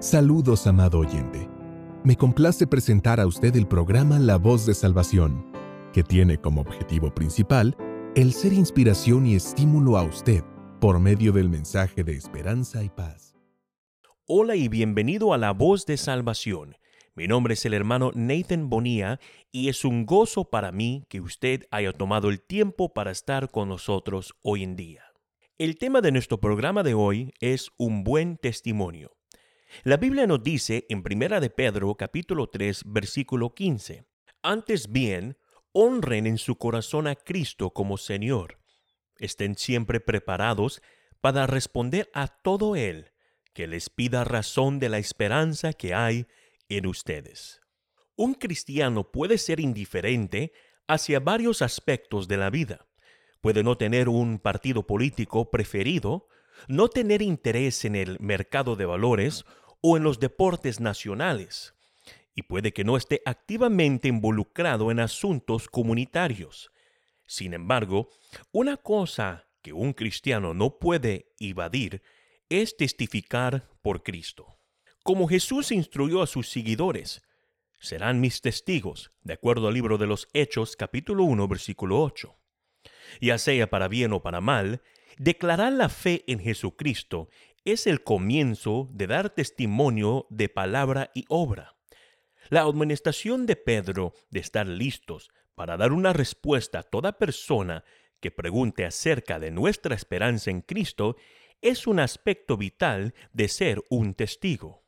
Saludos, amado oyente. Me complace presentar a usted el programa La Voz de Salvación, que tiene como objetivo principal el ser inspiración y estímulo a usted por medio del mensaje de esperanza y paz. Hola y bienvenido a La Voz de Salvación. Mi nombre es el hermano Nathan Bonilla y es un gozo para mí que usted haya tomado el tiempo para estar con nosotros hoy en día. El tema de nuestro programa de hoy es un buen testimonio. La Biblia nos dice en Primera de Pedro capítulo 3 versículo 15, Antes bien, honren en su corazón a Cristo como Señor. Estén siempre preparados para responder a todo Él que les pida razón de la esperanza que hay en ustedes. Un cristiano puede ser indiferente hacia varios aspectos de la vida. Puede no tener un partido político preferido, no tener interés en el mercado de valores o en los deportes nacionales, y puede que no esté activamente involucrado en asuntos comunitarios. Sin embargo, una cosa que un cristiano no puede evadir es testificar por Cristo. Como Jesús instruyó a sus seguidores, serán mis testigos, de acuerdo al libro de los Hechos capítulo 1 versículo 8. Ya sea para bien o para mal, declarar la fe en Jesucristo es el comienzo de dar testimonio de palabra y obra. La administración de Pedro de estar listos para dar una respuesta a toda persona que pregunte acerca de nuestra esperanza en Cristo es un aspecto vital de ser un testigo.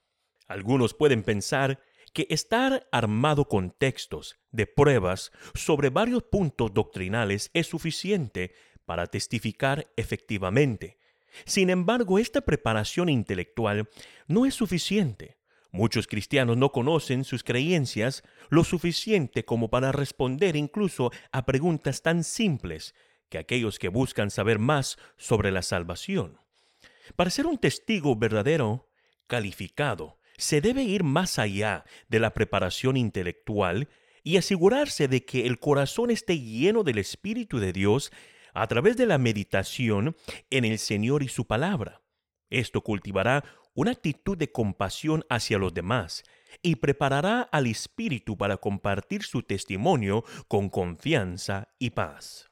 Algunos pueden pensar que estar armado con textos de pruebas sobre varios puntos doctrinales es suficiente para testificar efectivamente, sin embargo, esta preparación intelectual no es suficiente. Muchos cristianos no conocen sus creencias lo suficiente como para responder incluso a preguntas tan simples que aquellos que buscan saber más sobre la salvación. Para ser un testigo verdadero, calificado, se debe ir más allá de la preparación intelectual y asegurarse de que el corazón esté lleno del Espíritu de Dios a través de la meditación en el Señor y su palabra. Esto cultivará una actitud de compasión hacia los demás y preparará al Espíritu para compartir su testimonio con confianza y paz.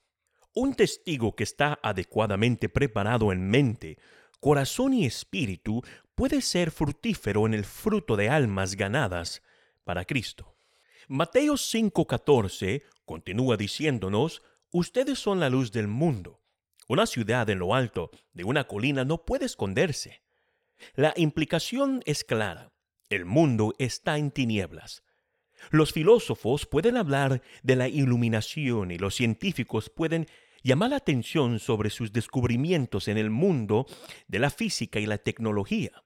Un testigo que está adecuadamente preparado en mente, corazón y espíritu puede ser fructífero en el fruto de almas ganadas para Cristo. Mateo 5:14 continúa diciéndonos Ustedes son la luz del mundo. Una ciudad en lo alto de una colina no puede esconderse. La implicación es clara. El mundo está en tinieblas. Los filósofos pueden hablar de la iluminación y los científicos pueden llamar la atención sobre sus descubrimientos en el mundo de la física y la tecnología.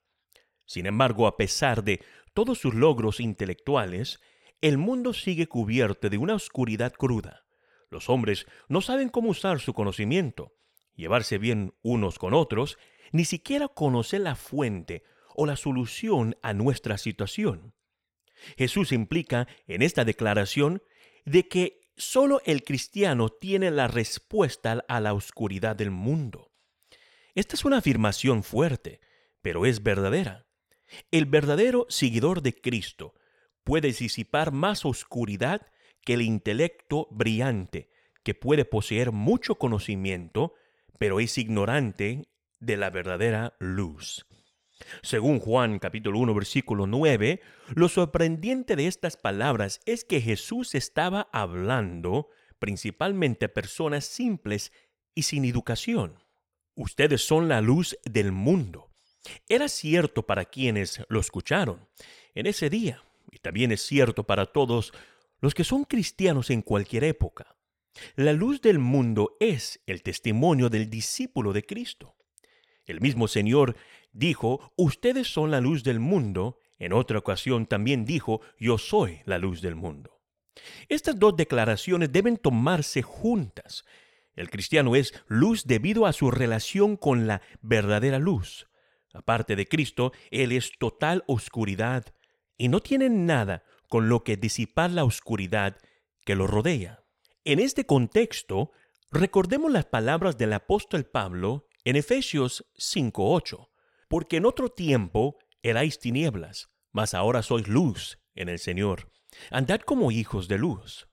Sin embargo, a pesar de todos sus logros intelectuales, el mundo sigue cubierto de una oscuridad cruda. Los hombres no saben cómo usar su conocimiento, llevarse bien unos con otros, ni siquiera conocer la fuente o la solución a nuestra situación. Jesús implica en esta declaración de que solo el cristiano tiene la respuesta a la oscuridad del mundo. Esta es una afirmación fuerte, pero es verdadera. El verdadero seguidor de Cristo puede disipar más oscuridad que el intelecto brillante, que puede poseer mucho conocimiento, pero es ignorante de la verdadera luz. Según Juan capítulo 1 versículo 9, lo sorprendente de estas palabras es que Jesús estaba hablando principalmente a personas simples y sin educación. Ustedes son la luz del mundo. Era cierto para quienes lo escucharon en ese día, y también es cierto para todos los que son cristianos en cualquier época. La luz del mundo es el testimonio del discípulo de Cristo. El mismo Señor dijo, ustedes son la luz del mundo. En otra ocasión también dijo, yo soy la luz del mundo. Estas dos declaraciones deben tomarse juntas. El cristiano es luz debido a su relación con la verdadera luz. Aparte de Cristo, Él es total oscuridad y no tiene nada con lo que disipar la oscuridad que lo rodea. En este contexto, recordemos las palabras del apóstol Pablo en Efesios 5.8, porque en otro tiempo erais tinieblas, mas ahora sois luz en el Señor. Andad como hijos de luz.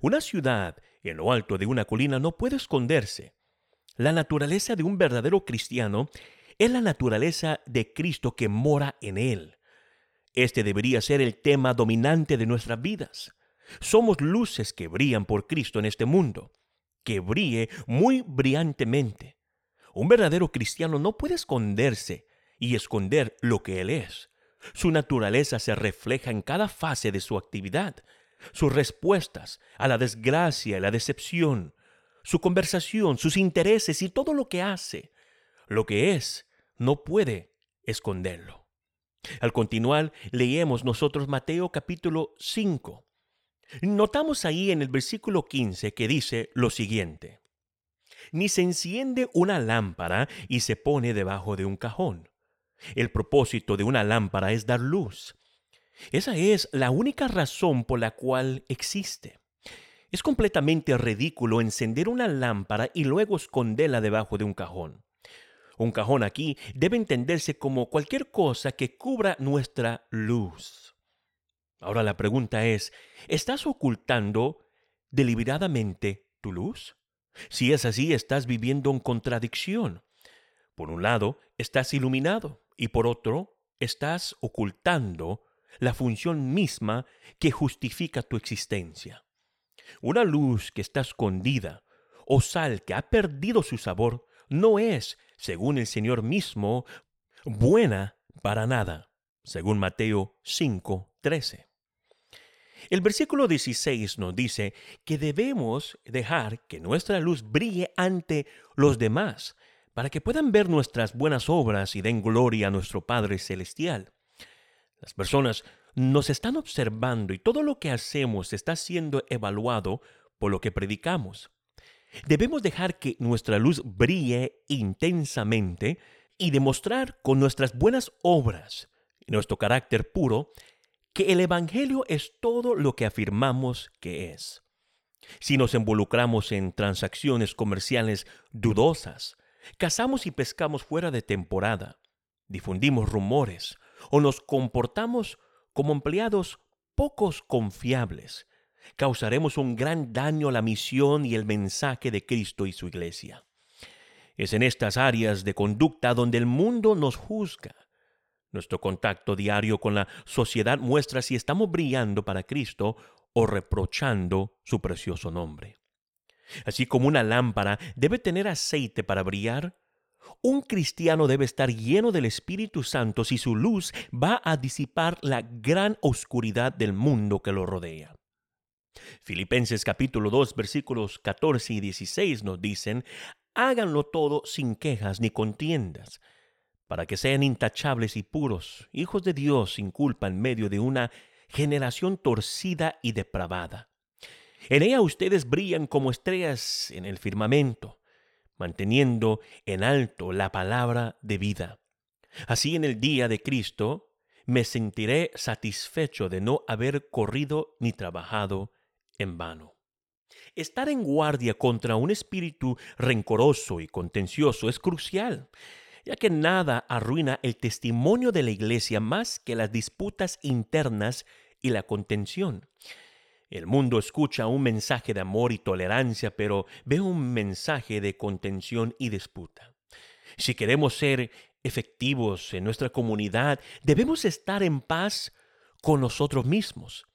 Una ciudad en lo alto de una colina no puede esconderse. La naturaleza de un verdadero cristiano es la naturaleza de Cristo que mora en él. Este debería ser el tema dominante de nuestras vidas. Somos luces que brillan por Cristo en este mundo, que brille muy brillantemente. Un verdadero cristiano no puede esconderse y esconder lo que él es. Su naturaleza se refleja en cada fase de su actividad, sus respuestas a la desgracia y la decepción, su conversación, sus intereses y todo lo que hace. Lo que es, no puede esconderlo. Al continuar, leemos nosotros Mateo capítulo 5. Notamos ahí en el versículo 15 que dice lo siguiente. Ni se enciende una lámpara y se pone debajo de un cajón. El propósito de una lámpara es dar luz. Esa es la única razón por la cual existe. Es completamente ridículo encender una lámpara y luego esconderla debajo de un cajón. Un cajón aquí debe entenderse como cualquier cosa que cubra nuestra luz. Ahora la pregunta es, ¿estás ocultando deliberadamente tu luz? Si es así, estás viviendo en contradicción. Por un lado, estás iluminado y por otro, estás ocultando la función misma que justifica tu existencia. Una luz que está escondida o sal que ha perdido su sabor no es según el Señor mismo, buena para nada, según Mateo 5, 13. El versículo 16 nos dice que debemos dejar que nuestra luz brille ante los demás, para que puedan ver nuestras buenas obras y den gloria a nuestro Padre Celestial. Las personas nos están observando y todo lo que hacemos está siendo evaluado por lo que predicamos. Debemos dejar que nuestra luz brille intensamente y demostrar con nuestras buenas obras nuestro carácter puro que el Evangelio es todo lo que afirmamos que es. Si nos involucramos en transacciones comerciales dudosas, cazamos y pescamos fuera de temporada, difundimos rumores o nos comportamos como empleados pocos confiables, causaremos un gran daño a la misión y el mensaje de Cristo y su iglesia. Es en estas áreas de conducta donde el mundo nos juzga. Nuestro contacto diario con la sociedad muestra si estamos brillando para Cristo o reprochando su precioso nombre. Así como una lámpara debe tener aceite para brillar, un cristiano debe estar lleno del Espíritu Santo si su luz va a disipar la gran oscuridad del mundo que lo rodea. Filipenses capítulo 2 versículos 14 y 16 nos dicen, háganlo todo sin quejas ni contiendas, para que sean intachables y puros, hijos de Dios sin culpa en medio de una generación torcida y depravada. En ella ustedes brillan como estrellas en el firmamento, manteniendo en alto la palabra de vida. Así en el día de Cristo me sentiré satisfecho de no haber corrido ni trabajado en vano. Estar en guardia contra un espíritu rencoroso y contencioso es crucial, ya que nada arruina el testimonio de la iglesia más que las disputas internas y la contención. El mundo escucha un mensaje de amor y tolerancia, pero ve un mensaje de contención y disputa. Si queremos ser efectivos en nuestra comunidad, debemos estar en paz con nosotros mismos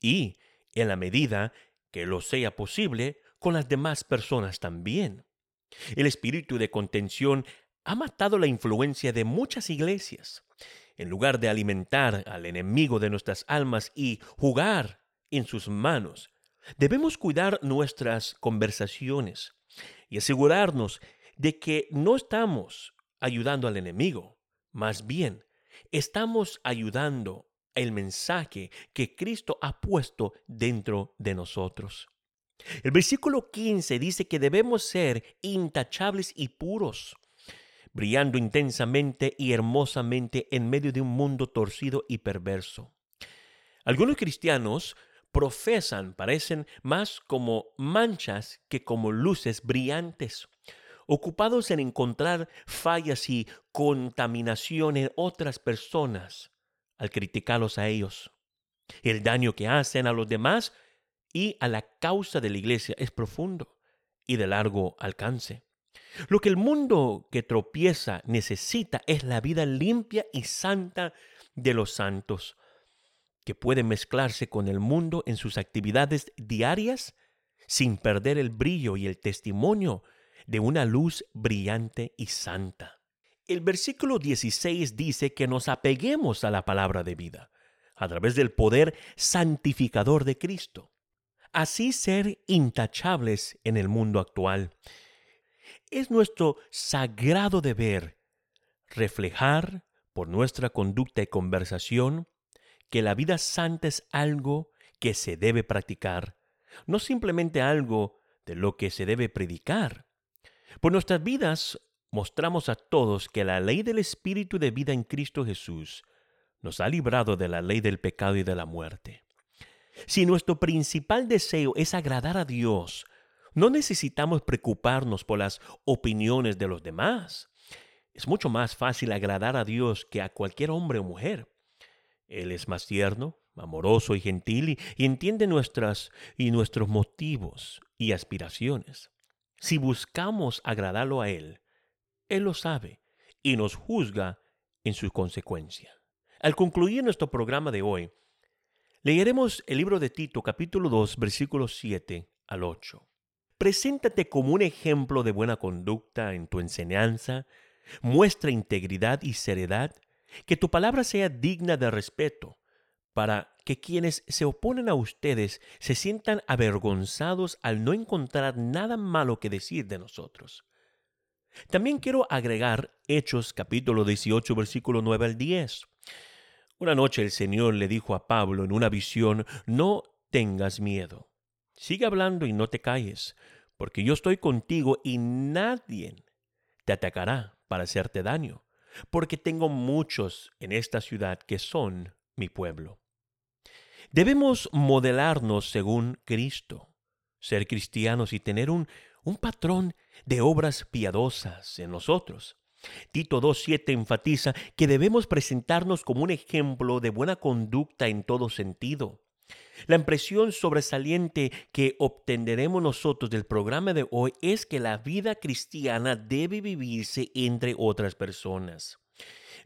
y en la medida que lo sea posible, con las demás personas también. El espíritu de contención ha matado la influencia de muchas iglesias. En lugar de alimentar al enemigo de nuestras almas y jugar en sus manos, debemos cuidar nuestras conversaciones y asegurarnos de que no estamos ayudando al enemigo, más bien estamos ayudando el mensaje que Cristo ha puesto dentro de nosotros. El versículo 15 dice que debemos ser intachables y puros, brillando intensamente y hermosamente en medio de un mundo torcido y perverso. Algunos cristianos profesan, parecen más como manchas que como luces brillantes. ocupados en encontrar fallas y contaminación en otras personas al criticarlos a ellos. El daño que hacen a los demás y a la causa de la iglesia es profundo y de largo alcance. Lo que el mundo que tropieza necesita es la vida limpia y santa de los santos, que puede mezclarse con el mundo en sus actividades diarias sin perder el brillo y el testimonio de una luz brillante y santa. El versículo 16 dice que nos apeguemos a la palabra de vida, a través del poder santificador de Cristo. Así ser intachables en el mundo actual. Es nuestro sagrado deber reflejar por nuestra conducta y conversación que la vida santa es algo que se debe practicar, no simplemente algo de lo que se debe predicar. Por nuestras vidas mostramos a todos que la ley del Espíritu de vida en Cristo Jesús nos ha librado de la ley del pecado y de la muerte. Si nuestro principal deseo es agradar a Dios, no necesitamos preocuparnos por las opiniones de los demás. Es mucho más fácil agradar a Dios que a cualquier hombre o mujer. Él es más tierno, amoroso y gentil y, entiende nuestras y nuestros motivos y aspiraciones. Si buscamos agradarlo a Él, Él lo sabe y nos juzga en su consecuencia. Al concluir nuestro programa de hoy, leeremos el libro de Tito capítulo 2 versículos 7 al 8. Preséntate como un ejemplo de buena conducta en tu enseñanza, muestra integridad y seriedad, que tu palabra sea digna de respeto, para que quienes se oponen a ustedes se sientan avergonzados al no encontrar nada malo que decir de nosotros. También quiero agregar Hechos capítulo 18 versículo 9 al 10. Una noche el Señor le dijo a Pablo en una visión, no tengas miedo, sigue hablando y no te calles, porque yo estoy contigo y nadie te atacará para hacerte daño, porque tengo muchos en esta ciudad que son mi pueblo. Debemos modelarnos según Cristo, ser cristianos y tener un, un patrón de obras piadosas en nosotros. Tito 2.7 enfatiza que debemos presentarnos como un ejemplo de buena conducta en todo sentido. La impresión sobresaliente que obtendremos nosotros del programa de hoy es que la vida cristiana debe vivirse entre otras personas.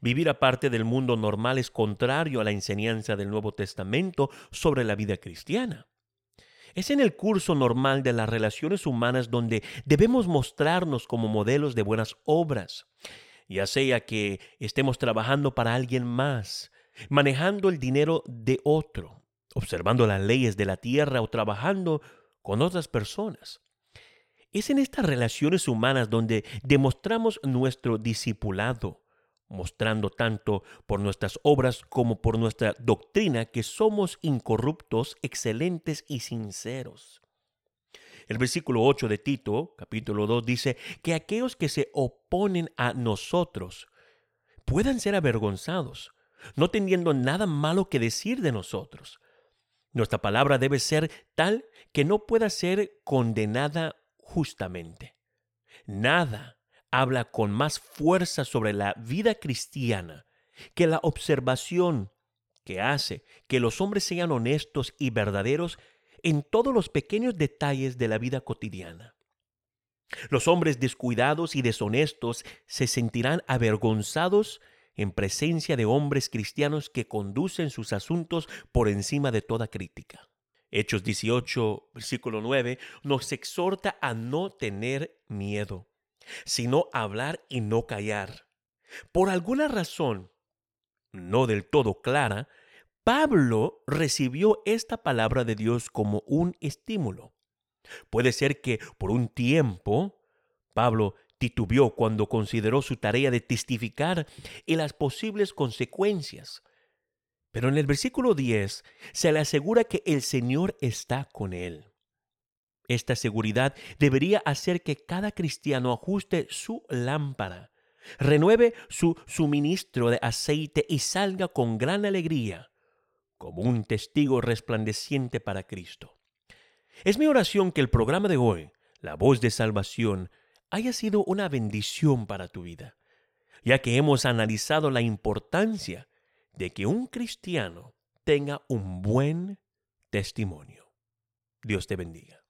Vivir aparte del mundo normal es contrario a la enseñanza del Nuevo Testamento sobre la vida cristiana. Es en el curso normal de las relaciones humanas donde debemos mostrarnos como modelos de buenas obras, ya sea que estemos trabajando para alguien más, manejando el dinero de otro, observando las leyes de la tierra o trabajando con otras personas. Es en estas relaciones humanas donde demostramos nuestro discipulado, mostrando tanto por nuestras obras como por nuestra doctrina que somos incorruptos, excelentes y sinceros. El versículo 8 de Tito, capítulo 2, dice que aquellos que se oponen a nosotros puedan ser avergonzados, no teniendo nada malo que decir de nosotros. Nuestra palabra debe ser tal que no pueda ser condenada justamente. Nada habla con más fuerza sobre la vida cristiana que la observación que hace que los hombres sean honestos y verdaderos en todos los pequeños detalles de la vida cotidiana. Los hombres descuidados y deshonestos se sentirán avergonzados en presencia de hombres cristianos que conducen sus asuntos por encima de toda crítica. Hechos 18, versículo 9, nos exhorta a no tener miedo, sino hablar y no callar. Por alguna razón, no del todo clara, Pablo recibió esta palabra de Dios como un estímulo. Puede ser que por un tiempo Pablo titubeó cuando consideró su tarea de testificar y las posibles consecuencias. Pero en el versículo 10 se le asegura que el Señor está con él. Esta seguridad debería hacer que cada cristiano ajuste su lámpara, renueve su suministro de aceite y salga con gran alegría como un testigo resplandeciente para Cristo. Es mi oración que el programa de hoy, La voz de salvación, haya sido una bendición para tu vida, ya que hemos analizado la importancia de que un cristiano tenga un buen testimonio. Dios te bendiga.